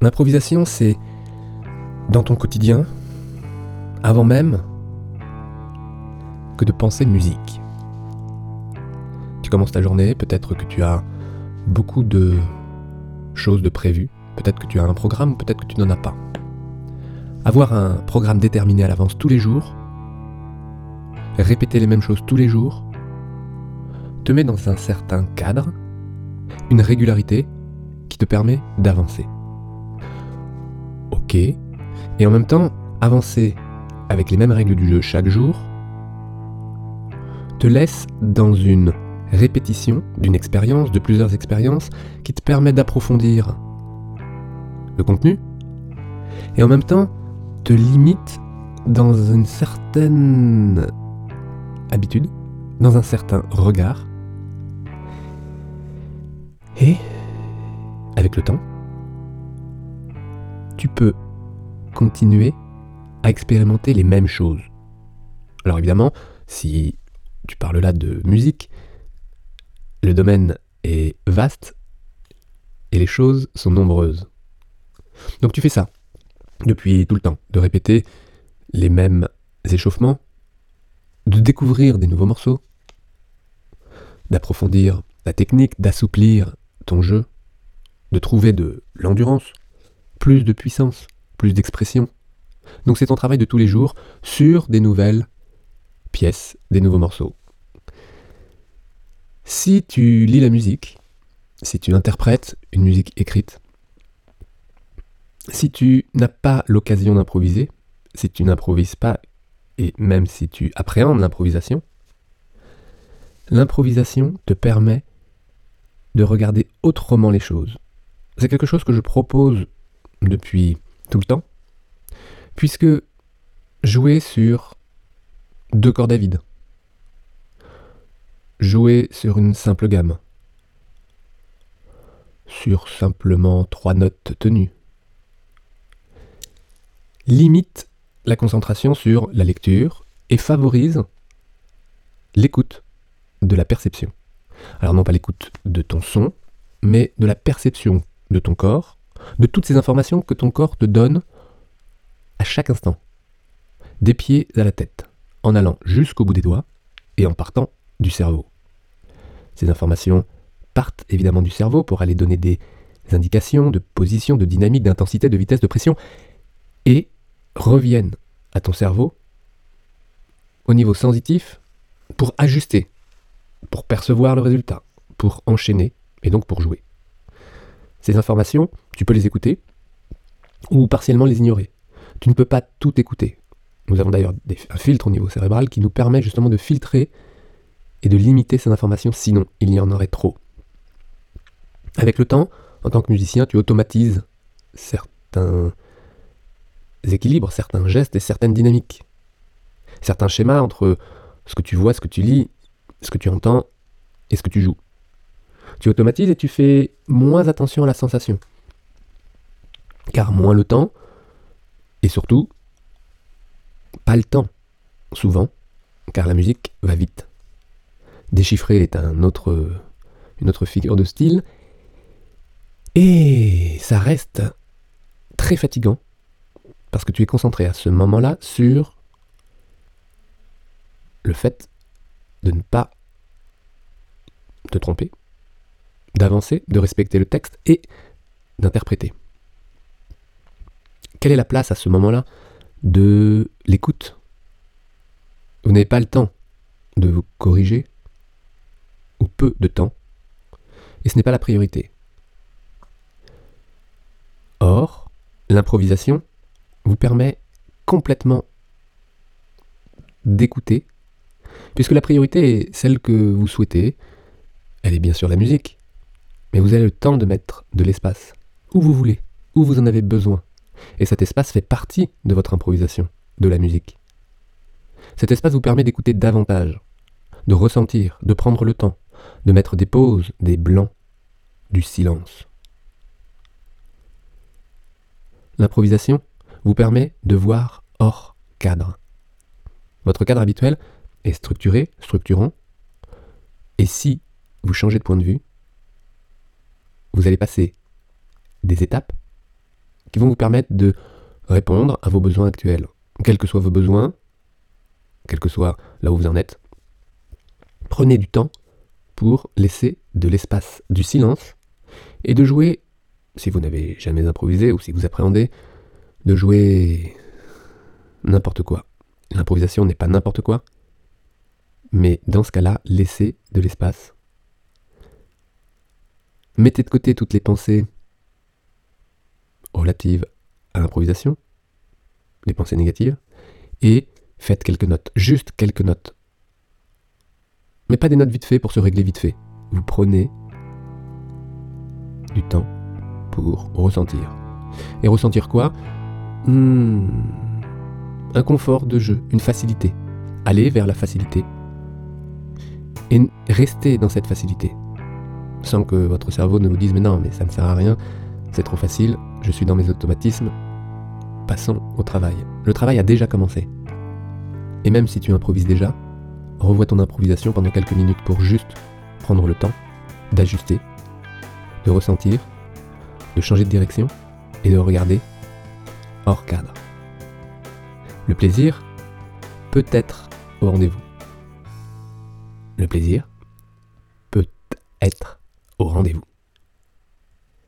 L'improvisation, c'est dans ton quotidien, avant même que de penser musique. Tu commences ta journée, peut-être que tu as beaucoup de choses de prévues, peut-être que tu as un programme, peut-être que tu n'en as pas. Avoir un programme déterminé à l'avance tous les jours, répéter les mêmes choses tous les jours, te met dans un certain cadre, une régularité qui te permet d'avancer. Et en même temps, avancer avec les mêmes règles du jeu chaque jour te laisse dans une répétition d'une expérience, de plusieurs expériences, qui te permet d'approfondir le contenu, et en même temps te limite dans une certaine habitude, dans un certain regard, et avec le temps, tu peux continuer à expérimenter les mêmes choses. Alors évidemment, si tu parles là de musique, le domaine est vaste et les choses sont nombreuses. Donc tu fais ça depuis tout le temps, de répéter les mêmes échauffements, de découvrir des nouveaux morceaux, d'approfondir la technique, d'assouplir ton jeu, de trouver de l'endurance, plus de puissance, plus d'expression. Donc c'est ton travail de tous les jours sur des nouvelles pièces, des nouveaux morceaux. Si tu lis la musique, si tu interprètes une musique écrite, si tu n'as pas l'occasion d'improviser, si tu n'improvises pas, et même si tu appréhendes l'improvisation, l'improvisation te permet de regarder autrement les choses. C'est quelque chose que je propose depuis tout le temps, puisque jouer sur deux cordes à vide, jouer sur une simple gamme, sur simplement trois notes tenues, limite la concentration sur la lecture et favorise l'écoute de la perception. Alors non pas l'écoute de ton son, mais de la perception de ton corps, de toutes ces informations que ton corps te donne à chaque instant, des pieds à la tête, en allant jusqu'au bout des doigts et en partant du cerveau. Ces informations partent évidemment du cerveau pour aller donner des indications de position, de dynamique, d'intensité, de vitesse, de pression, et reviennent à ton cerveau au niveau sensitif pour ajuster, pour percevoir le résultat, pour enchaîner et donc pour jouer. Ces informations, tu peux les écouter ou partiellement les ignorer. Tu ne peux pas tout écouter. Nous avons d'ailleurs un filtre au niveau cérébral qui nous permet justement de filtrer et de limiter ces informations, sinon il y en aurait trop. Avec le temps, en tant que musicien, tu automatises certains équilibres, certains gestes et certaines dynamiques. Certains schémas entre ce que tu vois, ce que tu lis, ce que tu entends et ce que tu joues. Tu automatises et tu fais moins attention à la sensation. Car moins le temps, et surtout, pas le temps, souvent, car la musique va vite. Déchiffrer est une autre figure de style, et ça reste très fatigant parce que tu es concentré à ce moment-là sur le fait de ne pas te tromper, d'avancer, de respecter le texte et d'interpréter. Quelle est la place à ce moment-là de l'écoute? Vous n'avez pas le temps de vous corriger, ou peu de temps, et ce n'est pas la priorité. Or, l'improvisation vous permet complètement d'écouter, puisque la priorité est celle que vous souhaitez, elle est bien sûr la musique, mais vous avez le temps de mettre de l'espace, où vous voulez, où vous en avez besoin, et cet espace fait partie de votre improvisation, de la musique. Cet espace vous permet d'écouter davantage, de ressentir, de prendre le temps, de mettre des pauses, des blancs, du silence. L'improvisation, vous permet de voir hors cadre. Votre cadre habituel est structuré, structurant, et si vous changez de point de vue, vous allez passer des étapes qui vont vous permettre de répondre à vos besoins actuels. Quels que soient vos besoins, quel que soit là où vous en êtes, prenez du temps pour laisser de l'espace, du silence, et de jouer, si vous n'avez jamais improvisé ou si vous appréhendez, de jouer n'importe quoi. L'improvisation n'est pas n'importe quoi, mais dans ce cas-là, laissez de l'espace. Mettez de côté toutes les pensées à l'improvisation, les pensées négatives, et faites quelques notes, juste quelques notes. Mais pas des notes vite fait pour se régler vite fait. Vous prenez du temps pour ressentir. Et ressentir quoi? Hmm, Un confort de jeu, une facilité. Allez vers la facilité. Et restez dans cette facilité. Sans que votre cerveau ne vous dise mais non, mais ça ne sert à rien, c'est trop facile, je suis dans mes automatismes. Passons au travail. Le travail a déjà commencé. Et même si tu improvises déjà, revois ton improvisation pendant quelques minutes pour juste prendre le temps d'ajuster, de ressentir, de changer de direction et de regarder hors cadre. Le plaisir peut être au rendez-vous. Le plaisir peut être au rendez-vous.